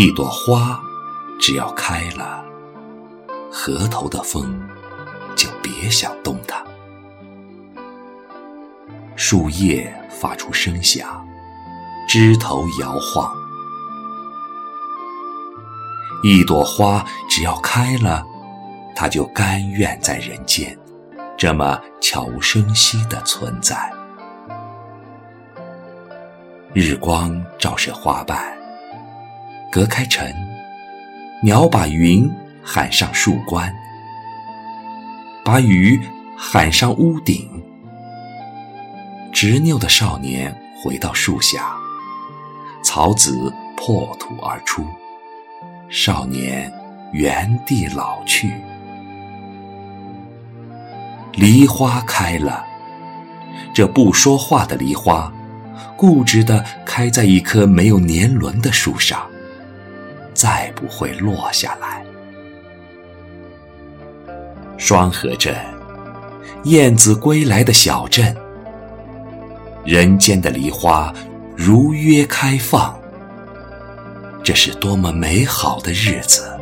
一朵花，只要开了，河头的风就别想动它。树叶发出声响，枝头摇晃。一朵花只要开了，它就甘愿在人间，这么悄无声息的存在。日光照射花瓣，隔开尘；鸟把云喊上树冠，把雨喊上屋顶。执拗的少年回到树下，草籽破土而出。少年原地老去，梨花开了。这不说话的梨花，固执地开在一棵没有年轮的树上，再不会落下来。双河镇，燕子归来的小镇，人间的梨花如约开放。这是多么美好的日子！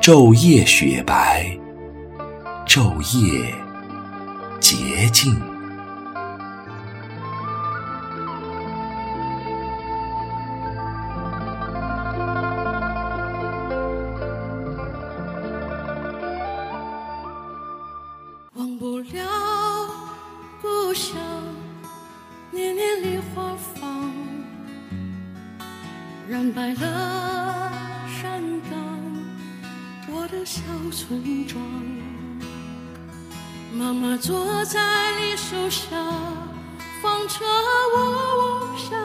昼夜雪白，昼夜洁净。染白了山岗，我的小村庄。妈妈坐在梨树下，放着我梦想。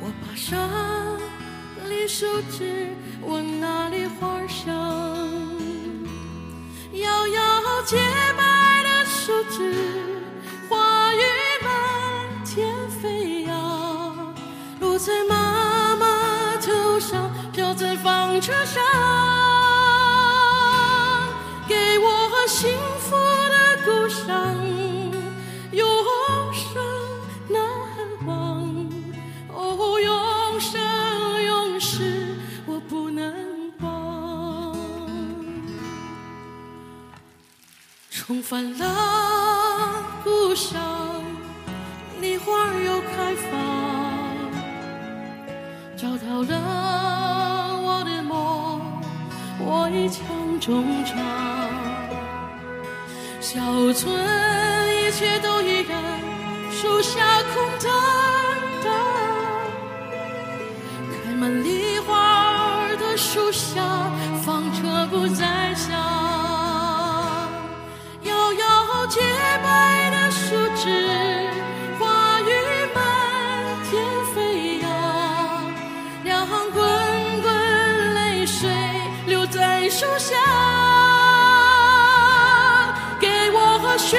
我爬上梨树枝，闻那梨花香，摇摇洁在妈妈头上，飘在纺车上，给我幸福的故乡，永生难忘。哦，永生永世，我不能忘。重返了故乡，我的梦，我一腔衷肠。小村一切都依然，树下空荡。树下给我和雪